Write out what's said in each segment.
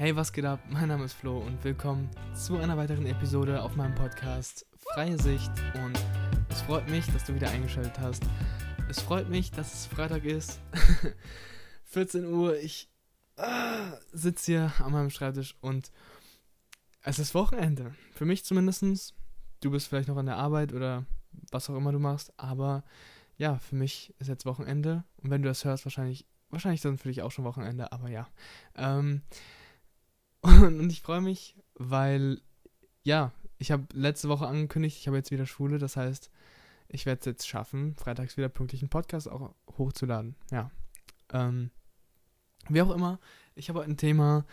Hey, was geht ab? Mein Name ist Flo und willkommen zu einer weiteren Episode auf meinem Podcast Freie Sicht. Und es freut mich, dass du wieder eingeschaltet hast. Es freut mich, dass es Freitag ist. 14 Uhr, ich ah, sitze hier an meinem Schreibtisch und es ist Wochenende. Für mich zumindest. Du bist vielleicht noch an der Arbeit oder was auch immer du machst, aber ja, für mich ist jetzt Wochenende. Und wenn du das hörst, wahrscheinlich, wahrscheinlich dann für dich auch schon Wochenende, aber ja. Ähm, und ich freue mich, weil, ja, ich habe letzte Woche angekündigt, ich habe jetzt wieder Schule, das heißt, ich werde es jetzt schaffen, freitags wieder pünktlich einen Podcast auch hochzuladen. Ja. Ähm, wie auch immer, ich habe ein Thema,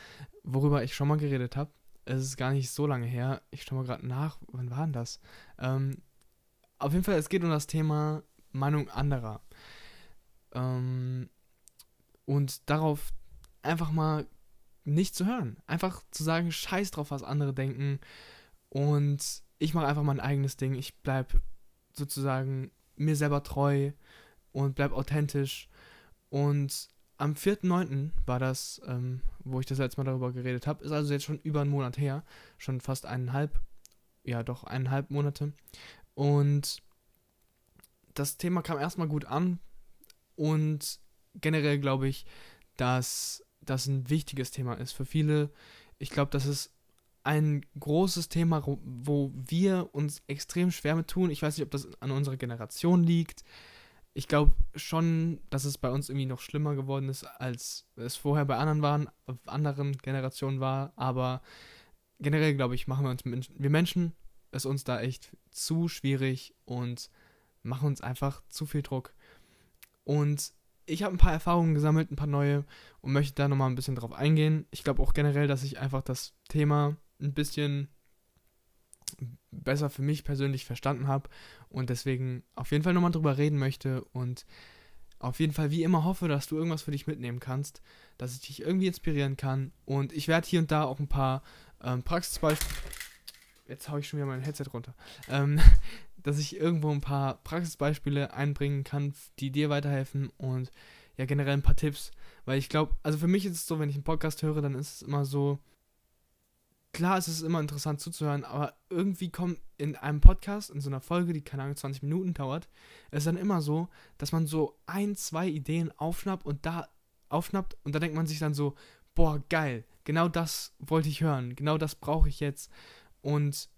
worüber ich schon mal geredet habe. Es ist gar nicht so lange her. Ich schaue mal gerade nach. Wann war denn das? Ähm, auf jeden Fall, es geht um das Thema Meinung anderer. Ähm, und darauf einfach mal nicht zu hören. Einfach zu sagen, scheiß drauf, was andere denken. Und ich mache einfach mein eigenes Ding. Ich bleibe sozusagen mir selber treu und bleib authentisch. Und am 4.9. war das, ähm, wo ich das letzte Mal darüber geredet habe. Ist also jetzt schon über einen Monat her. Schon fast eineinhalb. Ja, doch eineinhalb Monate. Und das Thema kam erstmal gut an. Und generell glaube ich, dass das ein wichtiges Thema ist für viele. Ich glaube, das ist ein großes Thema, wo wir uns extrem schwer mit tun. Ich weiß nicht, ob das an unserer Generation liegt. Ich glaube schon, dass es bei uns irgendwie noch schlimmer geworden ist, als es vorher bei anderen waren, anderen Generationen war. Aber generell glaube ich, machen wir uns wir Menschen es uns da echt zu schwierig und machen uns einfach zu viel Druck. Und ich habe ein paar Erfahrungen gesammelt, ein paar neue und möchte da nochmal ein bisschen drauf eingehen. Ich glaube auch generell, dass ich einfach das Thema ein bisschen besser für mich persönlich verstanden habe und deswegen auf jeden Fall nochmal drüber reden möchte und auf jeden Fall wie immer hoffe, dass du irgendwas für dich mitnehmen kannst, dass ich dich irgendwie inspirieren kann und ich werde hier und da auch ein paar ähm, Praxisbeispiele. Jetzt haue ich schon wieder mein Headset runter. Ähm, dass ich irgendwo ein paar Praxisbeispiele einbringen kann, die dir weiterhelfen und ja generell ein paar Tipps. Weil ich glaube, also für mich ist es so, wenn ich einen Podcast höre, dann ist es immer so, klar es ist immer interessant zuzuhören, aber irgendwie kommt in einem Podcast, in so einer Folge, die keine Ahnung 20 Minuten dauert, ist dann immer so, dass man so ein, zwei Ideen aufschnappt und da aufschnappt und da denkt man sich dann so, boah, geil, genau das wollte ich hören, genau das brauche ich jetzt und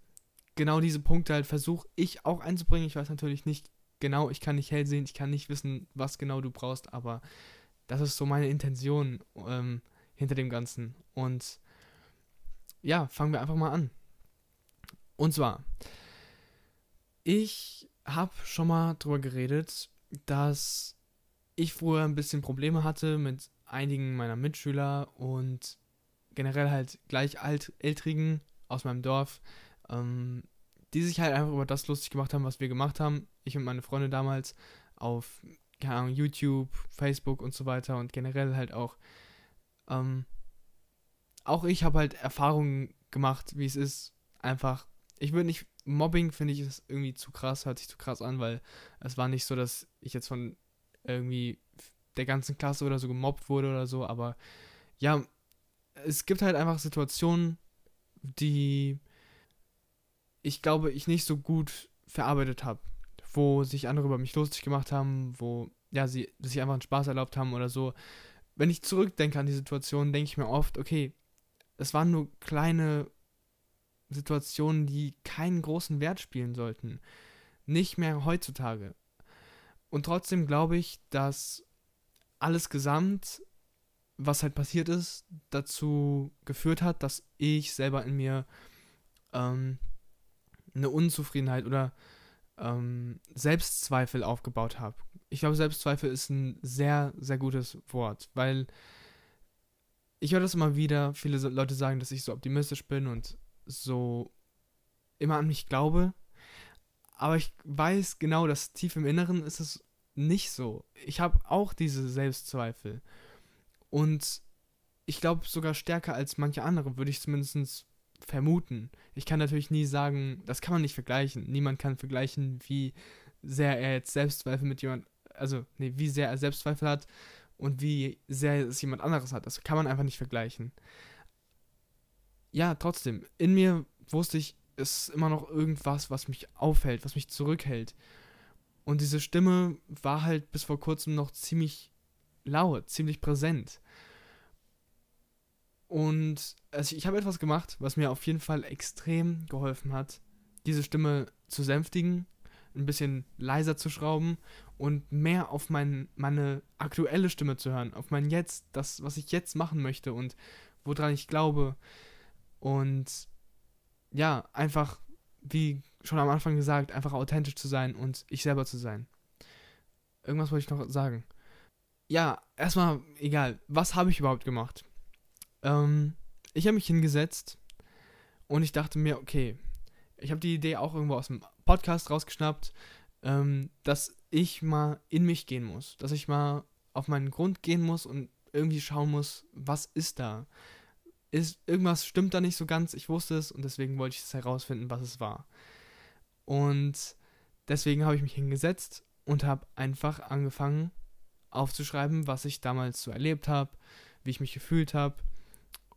genau diese Punkte halt versuche ich auch einzubringen. Ich weiß natürlich nicht genau, ich kann nicht hell sehen, ich kann nicht wissen, was genau du brauchst, aber das ist so meine Intention ähm, hinter dem Ganzen. Und ja, fangen wir einfach mal an. Und zwar, ich habe schon mal drüber geredet, dass ich früher ein bisschen Probleme hatte mit einigen meiner Mitschüler und generell halt gleich alt, ältrigen aus meinem Dorf, ähm, die sich halt einfach über das lustig gemacht haben, was wir gemacht haben. Ich und meine Freunde damals auf, keine Ahnung, YouTube, Facebook und so weiter und generell halt auch. Ähm, auch ich habe halt Erfahrungen gemacht, wie es ist, einfach. Ich würde nicht. Mobbing finde ich ist irgendwie zu krass, hört sich zu krass an, weil es war nicht so, dass ich jetzt von irgendwie der ganzen Klasse oder so gemobbt wurde oder so, aber ja, es gibt halt einfach Situationen, die ich glaube, ich nicht so gut verarbeitet habe. Wo sich andere über mich lustig gemacht haben, wo, ja, sie sich einfach einen Spaß erlaubt haben oder so. Wenn ich zurückdenke an die Situation, denke ich mir oft, okay, es waren nur kleine Situationen, die keinen großen Wert spielen sollten. Nicht mehr heutzutage. Und trotzdem glaube ich, dass alles gesamt, was halt passiert ist, dazu geführt hat, dass ich selber in mir ähm, eine Unzufriedenheit oder ähm, Selbstzweifel aufgebaut habe. Ich glaube, Selbstzweifel ist ein sehr, sehr gutes Wort, weil ich höre das immer wieder. Viele Leute sagen, dass ich so optimistisch bin und so immer an mich glaube. Aber ich weiß genau, dass tief im Inneren ist es nicht so. Ich habe auch diese Selbstzweifel. Und ich glaube sogar stärker als manche andere, würde ich zumindest vermuten. Ich kann natürlich nie sagen, das kann man nicht vergleichen. Niemand kann vergleichen, wie sehr er jetzt Selbstzweifel mit jemand, also, nee, wie sehr er Selbstzweifel hat und wie sehr es jemand anderes hat. Das kann man einfach nicht vergleichen. ja, trotzdem, in mir wusste ich, es ist immer noch irgendwas, was mich aufhält, was mich zurückhält. Und diese Stimme war halt bis vor kurzem noch ziemlich laut, ziemlich präsent. Und also ich habe etwas gemacht, was mir auf jeden Fall extrem geholfen hat, diese Stimme zu sänftigen, ein bisschen leiser zu schrauben und mehr auf mein, meine aktuelle Stimme zu hören, auf mein Jetzt, das, was ich jetzt machen möchte und woran ich glaube. Und ja, einfach, wie schon am Anfang gesagt, einfach authentisch zu sein und ich selber zu sein. Irgendwas wollte ich noch sagen. Ja, erstmal, egal, was habe ich überhaupt gemacht? Ähm, ich habe mich hingesetzt und ich dachte mir, okay, ich habe die Idee auch irgendwo aus dem Podcast rausgeschnappt, ähm, dass ich mal in mich gehen muss, dass ich mal auf meinen Grund gehen muss und irgendwie schauen muss, was ist da? Ist, irgendwas stimmt da nicht so ganz, ich wusste es und deswegen wollte ich es herausfinden, was es war. Und deswegen habe ich mich hingesetzt und habe einfach angefangen aufzuschreiben, was ich damals so erlebt habe, wie ich mich gefühlt habe.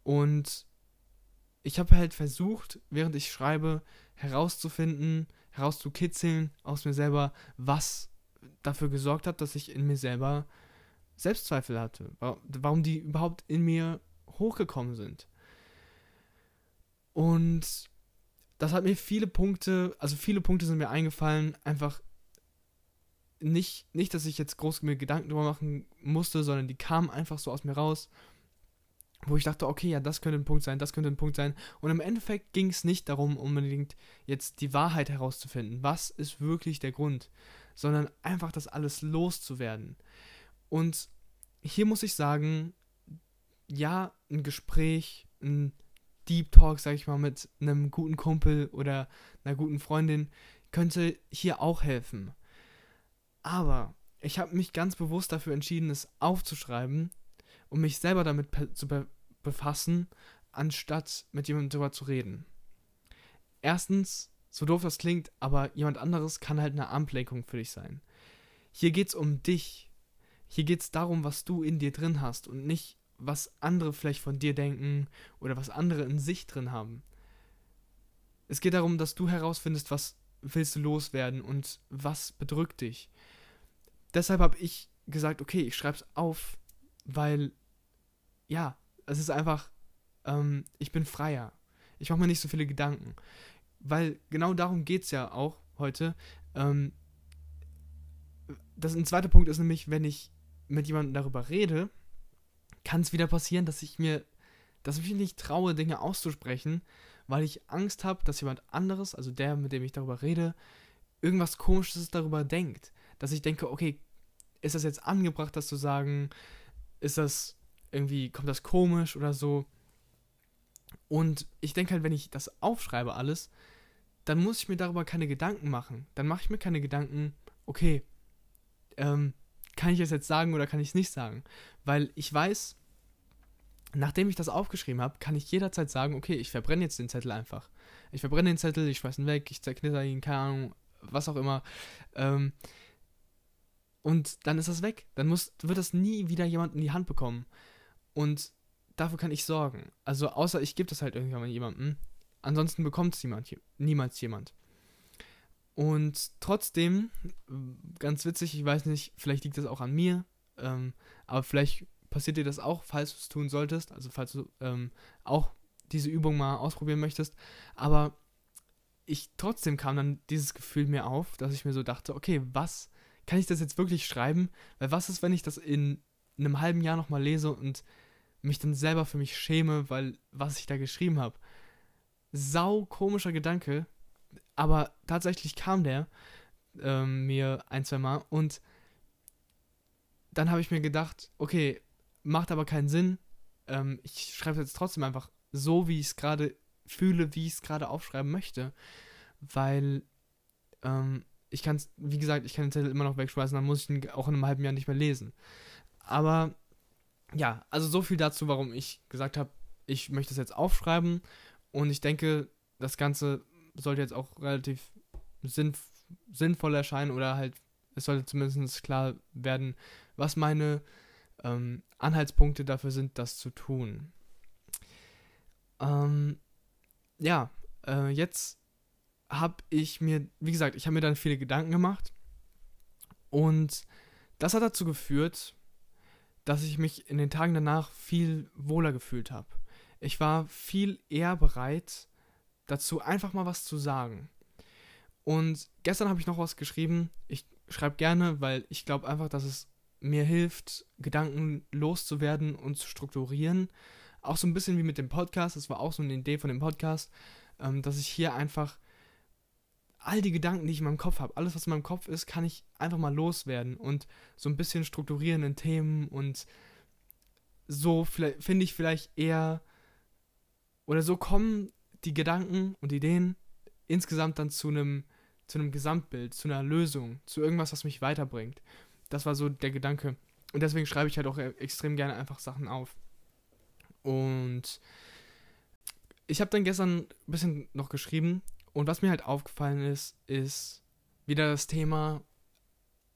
Und ich habe halt versucht, während ich schreibe, herauszufinden, herauszukitzeln aus mir selber, was dafür gesorgt hat, dass ich in mir selber Selbstzweifel hatte. Warum die überhaupt in mir hochgekommen sind. Und das hat mir viele Punkte, also viele Punkte sind mir eingefallen, einfach nicht, nicht, dass ich jetzt groß mir Gedanken drüber machen musste, sondern die kamen einfach so aus mir raus wo ich dachte, okay, ja, das könnte ein Punkt sein, das könnte ein Punkt sein. Und im Endeffekt ging es nicht darum, unbedingt jetzt die Wahrheit herauszufinden. Was ist wirklich der Grund? Sondern einfach das alles loszuwerden. Und hier muss ich sagen, ja, ein Gespräch, ein Deep Talk, sag ich mal, mit einem guten Kumpel oder einer guten Freundin könnte hier auch helfen. Aber ich habe mich ganz bewusst dafür entschieden, es aufzuschreiben um mich selber damit zu be befassen, anstatt mit jemandem darüber zu reden. Erstens, so doof das klingt, aber jemand anderes kann halt eine Ablenkung für dich sein. Hier geht es um dich. Hier geht es darum, was du in dir drin hast und nicht, was andere vielleicht von dir denken oder was andere in sich drin haben. Es geht darum, dass du herausfindest, was willst du loswerden und was bedrückt dich. Deshalb habe ich gesagt, okay, ich schreibe es auf, weil ja, es ist einfach, ähm, ich bin freier. Ich mache mir nicht so viele Gedanken. Weil genau darum geht es ja auch heute. Ähm, das ein zweiter Punkt ist nämlich, wenn ich mit jemandem darüber rede, kann es wieder passieren, dass ich mir, dass ich mich nicht traue, Dinge auszusprechen, weil ich Angst habe, dass jemand anderes, also der, mit dem ich darüber rede, irgendwas Komisches darüber denkt. Dass ich denke, okay, ist das jetzt angebracht, das zu sagen? Ist das irgendwie kommt das komisch oder so. Und ich denke halt, wenn ich das aufschreibe alles, dann muss ich mir darüber keine Gedanken machen. Dann mache ich mir keine Gedanken, okay, ähm, kann ich es jetzt sagen oder kann ich es nicht sagen? Weil ich weiß, nachdem ich das aufgeschrieben habe, kann ich jederzeit sagen, okay, ich verbrenne jetzt den Zettel einfach. Ich verbrenne den Zettel, ich schmeiß ihn weg, ich zerknitter ihn, keine Ahnung, was auch immer. Ähm, und dann ist das weg. Dann muss, wird das nie wieder jemand in die Hand bekommen. Und dafür kann ich sorgen. Also außer ich gebe das halt irgendwann jemandem. Ansonsten bekommt es niemals jemand. Und trotzdem, ganz witzig, ich weiß nicht, vielleicht liegt das auch an mir, ähm, aber vielleicht passiert dir das auch, falls du es tun solltest, also falls du ähm, auch diese Übung mal ausprobieren möchtest. Aber ich trotzdem kam dann dieses Gefühl mir auf, dass ich mir so dachte, okay, was kann ich das jetzt wirklich schreiben? Weil was ist, wenn ich das in einem halben Jahr nochmal lese und mich dann selber für mich schäme, weil was ich da geschrieben habe. Sau komischer Gedanke, aber tatsächlich kam der ähm, mir ein, zwei Mal und dann habe ich mir gedacht, okay, macht aber keinen Sinn. Ähm, ich schreibe es jetzt trotzdem einfach so, wie ich es gerade fühle, wie ich es gerade aufschreiben möchte, weil ähm, ich kann es, wie gesagt, ich kann den Zettel immer noch wegschmeißen, dann muss ich ihn auch in einem halben Jahr nicht mehr lesen. Aber ja, also so viel dazu, warum ich gesagt habe, ich möchte es jetzt aufschreiben. Und ich denke, das Ganze sollte jetzt auch relativ sinnf sinnvoll erscheinen oder halt, es sollte zumindest klar werden, was meine ähm, Anhaltspunkte dafür sind, das zu tun. Ähm, ja, äh, jetzt habe ich mir, wie gesagt, ich habe mir dann viele Gedanken gemacht und das hat dazu geführt, dass ich mich in den Tagen danach viel wohler gefühlt habe. Ich war viel eher bereit, dazu einfach mal was zu sagen. Und gestern habe ich noch was geschrieben. Ich schreibe gerne, weil ich glaube einfach, dass es mir hilft, Gedanken loszuwerden und zu strukturieren. Auch so ein bisschen wie mit dem Podcast. Das war auch so eine Idee von dem Podcast, ähm, dass ich hier einfach all die Gedanken, die ich in meinem Kopf habe, alles, was in meinem Kopf ist, kann ich einfach mal loswerden und so ein bisschen strukturieren in Themen und so finde ich vielleicht eher oder so kommen die Gedanken und Ideen insgesamt dann zu einem zu einem Gesamtbild, zu einer Lösung, zu irgendwas, was mich weiterbringt. Das war so der Gedanke. Und deswegen schreibe ich halt auch extrem gerne einfach Sachen auf. Und ich habe dann gestern ein bisschen noch geschrieben und was mir halt aufgefallen ist, ist wieder das Thema,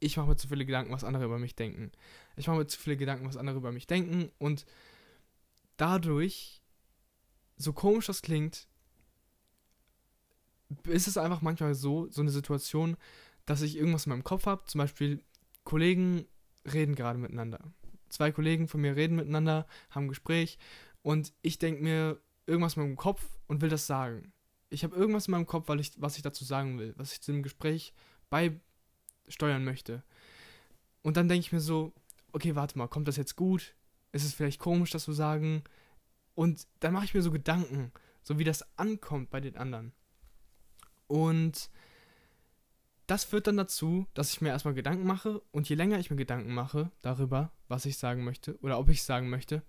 ich mache mir zu viele Gedanken, was andere über mich denken. Ich mache mir zu viele Gedanken, was andere über mich denken und dadurch, so komisch das klingt, ist es einfach manchmal so, so eine Situation, dass ich irgendwas in meinem Kopf habe. Zum Beispiel, Kollegen reden gerade miteinander. Zwei Kollegen von mir reden miteinander, haben ein Gespräch und ich denke mir irgendwas in meinem Kopf und will das sagen. Ich habe irgendwas in meinem Kopf, weil ich, was ich dazu sagen will, was ich zu dem Gespräch beisteuern möchte. Und dann denke ich mir so, okay, warte mal, kommt das jetzt gut? Ist es vielleicht komisch, das zu sagen? Und dann mache ich mir so Gedanken, so wie das ankommt bei den anderen. Und das führt dann dazu, dass ich mir erstmal Gedanken mache und je länger ich mir Gedanken mache darüber, was ich sagen möchte oder ob ich es sagen möchte,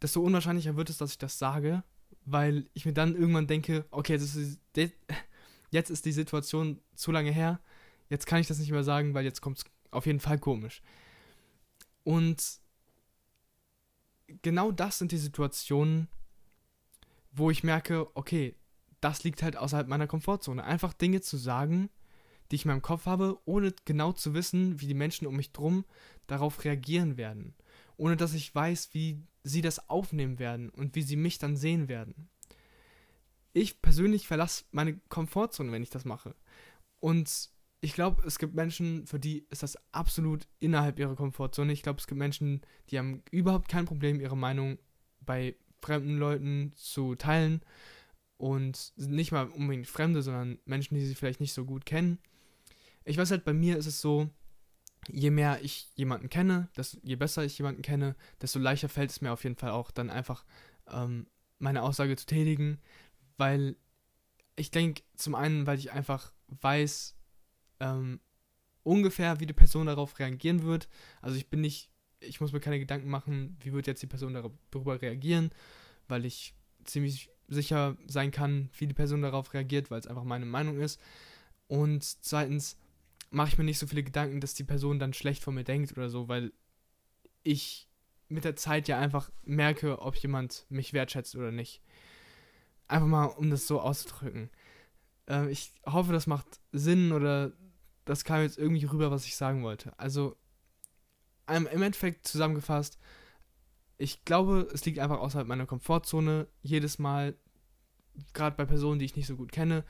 desto unwahrscheinlicher wird es, dass ich das sage, weil ich mir dann irgendwann denke, okay, jetzt ist, die, jetzt ist die Situation zu lange her, jetzt kann ich das nicht mehr sagen, weil jetzt kommt es auf jeden Fall komisch. Und genau das sind die Situationen, wo ich merke, okay, das liegt halt außerhalb meiner Komfortzone. Einfach Dinge zu sagen, die ich in meinem Kopf habe, ohne genau zu wissen, wie die Menschen um mich drum darauf reagieren werden. Ohne dass ich weiß, wie sie das aufnehmen werden und wie sie mich dann sehen werden. Ich persönlich verlasse meine Komfortzone, wenn ich das mache. Und ich glaube, es gibt Menschen, für die ist das absolut innerhalb ihrer Komfortzone. Ich glaube, es gibt Menschen, die haben überhaupt kein Problem, ihre Meinung bei fremden Leuten zu teilen und nicht mal unbedingt Fremde, sondern Menschen, die sie vielleicht nicht so gut kennen. Ich weiß halt, bei mir ist es so, je mehr ich jemanden kenne, desto, je besser ich jemanden kenne, desto leichter fällt es mir auf jeden Fall auch dann einfach ähm, meine Aussage zu tätigen, weil ich denke, zum einen, weil ich einfach weiß, ähm, ungefähr, wie die Person darauf reagieren wird. Also ich bin nicht, ich muss mir keine Gedanken machen, wie wird jetzt die Person darüber reagieren, weil ich ziemlich sicher sein kann, wie die Person darauf reagiert, weil es einfach meine Meinung ist. Und zweitens mache ich mir nicht so viele Gedanken, dass die Person dann schlecht von mir denkt oder so, weil ich mit der Zeit ja einfach merke, ob jemand mich wertschätzt oder nicht. Einfach mal, um das so auszudrücken. Äh, ich hoffe, das macht Sinn oder das kam jetzt irgendwie rüber, was ich sagen wollte. Also, im Endeffekt zusammengefasst, ich glaube, es liegt einfach außerhalb meiner Komfortzone, jedes Mal, gerade bei Personen, die ich nicht so gut kenne,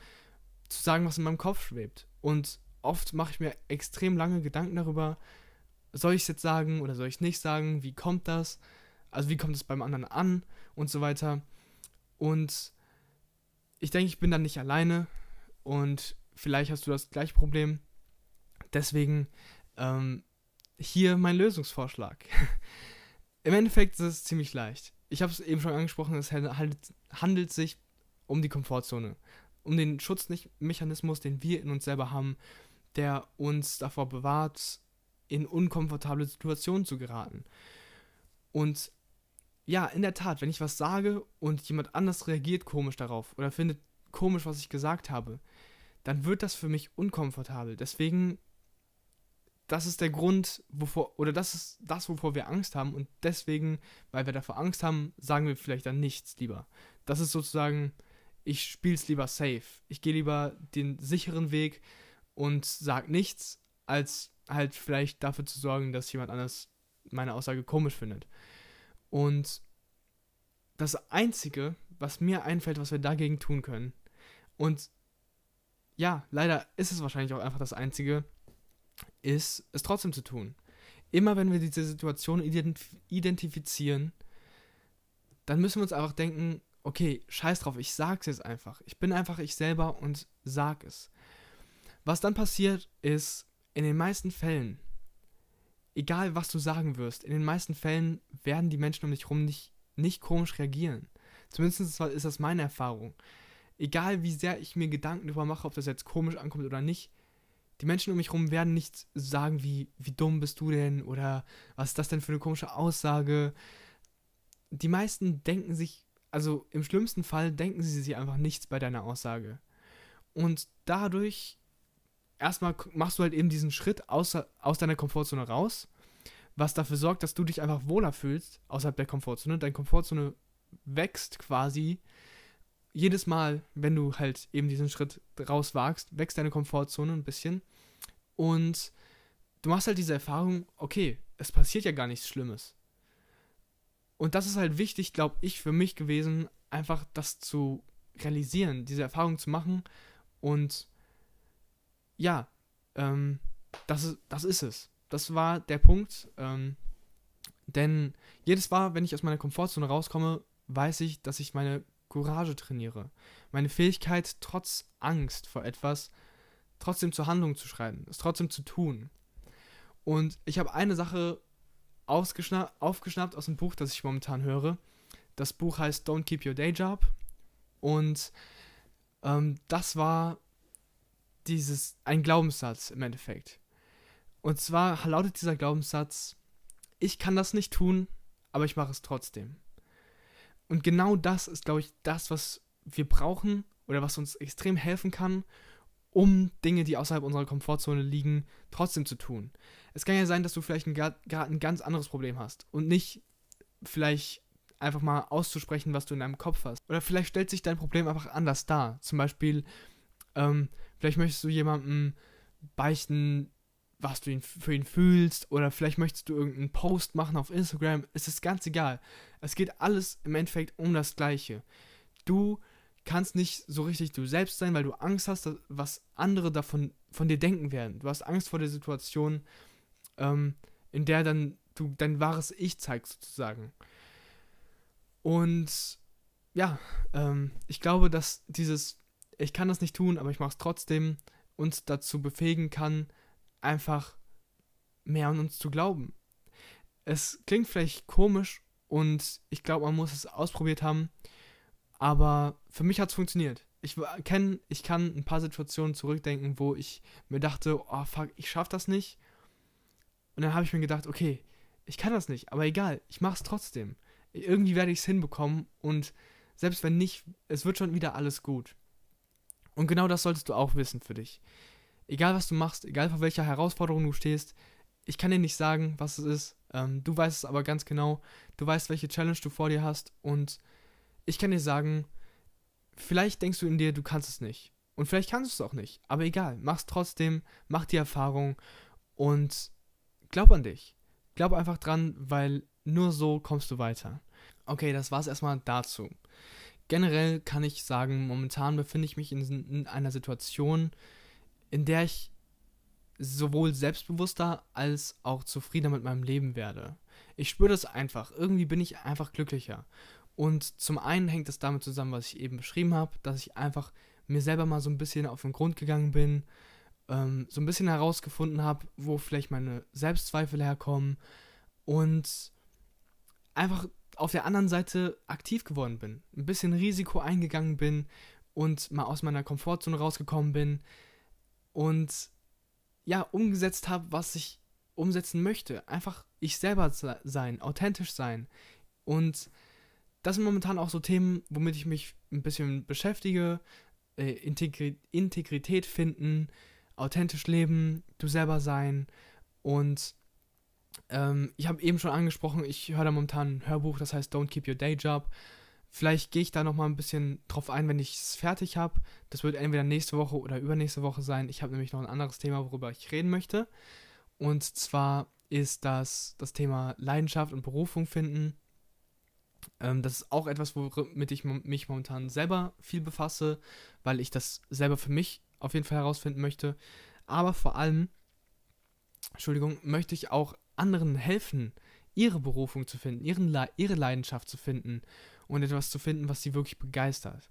zu sagen, was in meinem Kopf schwebt. Und oft mache ich mir extrem lange Gedanken darüber, soll ich es jetzt sagen oder soll ich es nicht sagen, wie kommt das, also wie kommt es beim anderen an und so weiter. Und ich denke, ich bin dann nicht alleine und vielleicht hast du das gleiche Problem. Deswegen ähm, hier mein Lösungsvorschlag. Im Endeffekt ist es ziemlich leicht. Ich habe es eben schon angesprochen, es handelt, handelt sich um die Komfortzone, um den Schutzmechanismus, den wir in uns selber haben, der uns davor bewahrt, in unkomfortable Situationen zu geraten. Und ja, in der Tat, wenn ich was sage und jemand anders reagiert komisch darauf oder findet komisch, was ich gesagt habe, dann wird das für mich unkomfortabel. Deswegen das ist der Grund, wovor, oder das ist das, wovor wir Angst haben. Und deswegen, weil wir davor Angst haben, sagen wir vielleicht dann nichts lieber. Das ist sozusagen, ich spiele es lieber safe. Ich gehe lieber den sicheren Weg und sage nichts, als halt vielleicht dafür zu sorgen, dass jemand anders meine Aussage komisch findet. Und das Einzige, was mir einfällt, was wir dagegen tun können. Und ja, leider ist es wahrscheinlich auch einfach das Einzige, ist es trotzdem zu tun. Immer wenn wir diese Situation identif identifizieren, dann müssen wir uns einfach denken, okay, scheiß drauf, ich sag's jetzt einfach. Ich bin einfach ich selber und sag es. Was dann passiert ist, in den meisten Fällen, egal was du sagen wirst, in den meisten Fällen werden die Menschen um dich herum nicht, nicht komisch reagieren. Zumindest ist das meine Erfahrung. Egal wie sehr ich mir Gedanken darüber mache, ob das jetzt komisch ankommt oder nicht, die Menschen um mich herum werden nicht sagen, wie, wie dumm bist du denn oder was ist das denn für eine komische Aussage. Die meisten denken sich, also im schlimmsten Fall denken sie sich einfach nichts bei deiner Aussage. Und dadurch erstmal machst du halt eben diesen Schritt aus, aus deiner Komfortzone raus, was dafür sorgt, dass du dich einfach wohler fühlst außerhalb der Komfortzone. Deine Komfortzone wächst quasi jedes Mal, wenn du halt eben diesen Schritt rauswagst, wächst deine Komfortzone ein bisschen. Und du machst halt diese Erfahrung, okay, es passiert ja gar nichts Schlimmes. Und das ist halt wichtig, glaube ich, für mich gewesen, einfach das zu realisieren, diese Erfahrung zu machen und ja, ähm, das, ist, das ist es. Das war der Punkt. Ähm, denn jedes Mal, wenn ich aus meiner Komfortzone rauskomme, weiß ich, dass ich meine Courage trainiere. Meine Fähigkeit, trotz Angst vor etwas, trotzdem zur Handlung zu schreiten, es trotzdem zu tun. Und ich habe eine Sache aufgeschnappt aus dem Buch, das ich momentan höre. Das Buch heißt Don't Keep Your Day Job. Und ähm, das war dieses, ein Glaubenssatz im Endeffekt. Und zwar lautet dieser Glaubenssatz, ich kann das nicht tun, aber ich mache es trotzdem. Und genau das ist, glaube ich, das, was wir brauchen oder was uns extrem helfen kann, um Dinge, die außerhalb unserer Komfortzone liegen, trotzdem zu tun. Es kann ja sein, dass du vielleicht gerade ein ganz anderes Problem hast und nicht vielleicht einfach mal auszusprechen, was du in deinem Kopf hast. Oder vielleicht stellt sich dein Problem einfach anders dar. Zum Beispiel, ähm, Vielleicht möchtest du jemandem beichten, was du ihn, für ihn fühlst. Oder vielleicht möchtest du irgendeinen Post machen auf Instagram. Es ist ganz egal. Es geht alles im Endeffekt um das Gleiche. Du kannst nicht so richtig du selbst sein, weil du Angst hast, was andere davon von dir denken werden. Du hast Angst vor der Situation, ähm, in der dann du dein wahres Ich zeigst, sozusagen. Und ja, ähm, ich glaube, dass dieses ich kann das nicht tun, aber ich mache es trotzdem, uns dazu befähigen kann, einfach mehr an uns zu glauben. Es klingt vielleicht komisch und ich glaube, man muss es ausprobiert haben, aber für mich hat es funktioniert. Ich kenn, ich kann ein paar Situationen zurückdenken, wo ich mir dachte, oh fuck, ich schaff das nicht. Und dann habe ich mir gedacht, okay, ich kann das nicht, aber egal, ich mache es trotzdem. Irgendwie werde ich es hinbekommen und selbst wenn nicht, es wird schon wieder alles gut. Und genau das solltest du auch wissen für dich. Egal was du machst, egal vor welcher Herausforderung du stehst, ich kann dir nicht sagen, was es ist. Ähm, du weißt es aber ganz genau. Du weißt, welche Challenge du vor dir hast. Und ich kann dir sagen, vielleicht denkst du in dir, du kannst es nicht. Und vielleicht kannst du es auch nicht. Aber egal, mach's trotzdem, mach die Erfahrung und glaub an dich. Glaub einfach dran, weil nur so kommst du weiter. Okay, das war's erstmal dazu. Generell kann ich sagen, momentan befinde ich mich in, in einer Situation, in der ich sowohl selbstbewusster als auch zufriedener mit meinem Leben werde. Ich spüre das einfach. Irgendwie bin ich einfach glücklicher. Und zum einen hängt es damit zusammen, was ich eben beschrieben habe, dass ich einfach mir selber mal so ein bisschen auf den Grund gegangen bin, ähm, so ein bisschen herausgefunden habe, wo vielleicht meine Selbstzweifel herkommen und einfach auf der anderen Seite aktiv geworden bin, ein bisschen Risiko eingegangen bin und mal aus meiner Komfortzone rausgekommen bin und ja, umgesetzt habe, was ich umsetzen möchte. Einfach ich selber sein, authentisch sein. Und das sind momentan auch so Themen, womit ich mich ein bisschen beschäftige. Äh, Integri Integrität finden, authentisch leben, du selber sein und ähm, ich habe eben schon angesprochen, ich höre da momentan ein Hörbuch, das heißt Don't Keep Your Day Job. Vielleicht gehe ich da nochmal ein bisschen drauf ein, wenn ich es fertig habe. Das wird entweder nächste Woche oder übernächste Woche sein. Ich habe nämlich noch ein anderes Thema, worüber ich reden möchte. Und zwar ist das das Thema Leidenschaft und Berufung finden. Ähm, das ist auch etwas, womit ich mich momentan selber viel befasse, weil ich das selber für mich auf jeden Fall herausfinden möchte. Aber vor allem, Entschuldigung, möchte ich auch anderen helfen, ihre Berufung zu finden, ihren ihre Leidenschaft zu finden und etwas zu finden, was sie wirklich begeistert.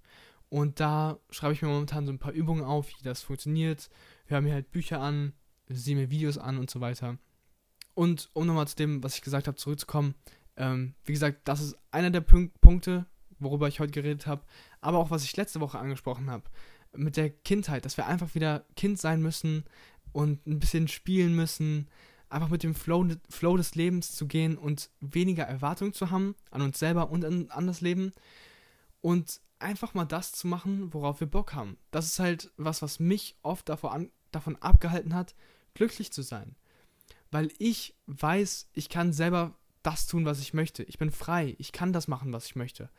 Und da schreibe ich mir momentan so ein paar Übungen auf, wie das funktioniert, höre mir halt Bücher an, sehe mir Videos an und so weiter. Und um nochmal zu dem, was ich gesagt habe, zurückzukommen, ähm, wie gesagt, das ist einer der Punk Punkte, worüber ich heute geredet habe, aber auch was ich letzte Woche angesprochen habe, mit der Kindheit, dass wir einfach wieder Kind sein müssen und ein bisschen spielen müssen, einfach mit dem Flow, Flow des Lebens zu gehen und weniger Erwartungen zu haben an uns selber und an, an das Leben und einfach mal das zu machen, worauf wir Bock haben. Das ist halt was, was mich oft davon, davon abgehalten hat, glücklich zu sein. Weil ich weiß, ich kann selber das tun, was ich möchte. Ich bin frei, ich kann das machen, was ich möchte.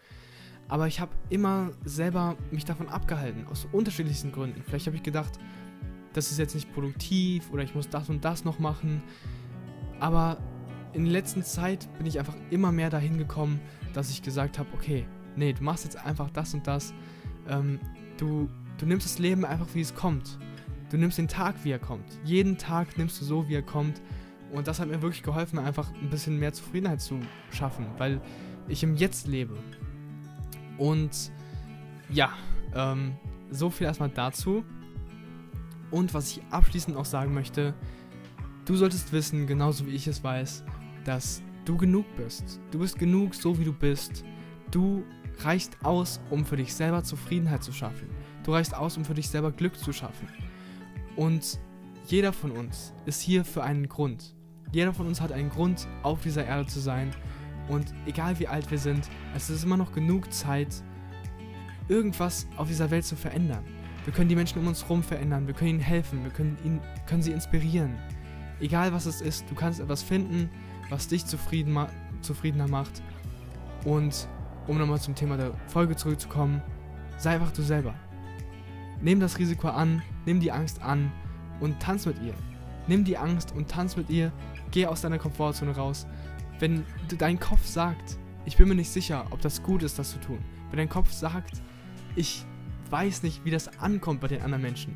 Aber ich habe immer selber mich davon abgehalten, aus unterschiedlichsten Gründen. Vielleicht habe ich gedacht, das ist jetzt nicht produktiv oder ich muss das und das noch machen. Aber in der letzten Zeit bin ich einfach immer mehr dahin gekommen, dass ich gesagt habe, okay, nee, du machst jetzt einfach das und das. Ähm, du, du nimmst das Leben einfach, wie es kommt. Du nimmst den Tag, wie er kommt. Jeden Tag nimmst du so, wie er kommt. Und das hat mir wirklich geholfen, einfach ein bisschen mehr Zufriedenheit zu schaffen, weil ich im Jetzt lebe. Und ja, ähm, so viel erstmal dazu. Und was ich abschließend noch sagen möchte, du solltest wissen, genauso wie ich es weiß, dass du genug bist. Du bist genug, so wie du bist. Du reichst aus, um für dich selber Zufriedenheit zu schaffen. Du reichst aus, um für dich selber Glück zu schaffen. Und jeder von uns ist hier für einen Grund. Jeder von uns hat einen Grund, auf dieser Erde zu sein. Und egal wie alt wir sind, es ist immer noch genug Zeit, irgendwas auf dieser Welt zu verändern. Wir können die Menschen um uns herum verändern, wir können ihnen helfen, wir können, ihnen, können sie inspirieren. Egal was es ist, du kannst etwas finden, was dich zufrieden ma zufriedener macht. Und um nochmal zum Thema der Folge zurückzukommen, sei einfach du selber. Nimm das Risiko an, nimm die Angst an und tanz mit ihr. Nimm die Angst und tanz mit ihr, geh aus deiner Komfortzone raus. Wenn dein Kopf sagt, ich bin mir nicht sicher, ob das gut ist, das zu tun. Wenn dein Kopf sagt, ich weiß nicht, wie das ankommt bei den anderen Menschen,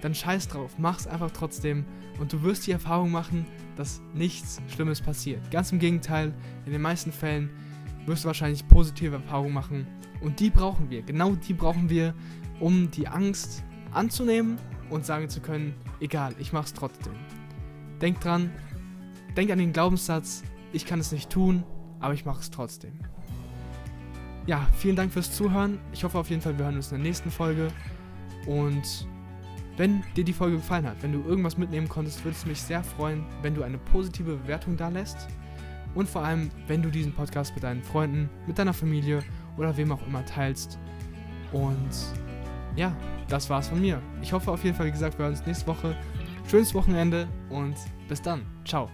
dann scheiß drauf, mach's einfach trotzdem und du wirst die Erfahrung machen, dass nichts Schlimmes passiert. Ganz im Gegenteil, in den meisten Fällen wirst du wahrscheinlich positive Erfahrungen machen und die brauchen wir. Genau die brauchen wir, um die Angst anzunehmen und sagen zu können, egal, ich mach's trotzdem. Denk dran, denk an den Glaubenssatz, ich kann es nicht tun, aber ich mache es trotzdem ja, vielen Dank fürs Zuhören. Ich hoffe auf jeden Fall, wir hören uns in der nächsten Folge. Und wenn dir die Folge gefallen hat, wenn du irgendwas mitnehmen konntest, würde es mich sehr freuen, wenn du eine positive Bewertung da lässt. Und vor allem, wenn du diesen Podcast mit deinen Freunden, mit deiner Familie oder wem auch immer teilst. Und ja, das war's von mir. Ich hoffe auf jeden Fall, wie gesagt, wir hören uns nächste Woche. Schönes Wochenende und bis dann. Ciao.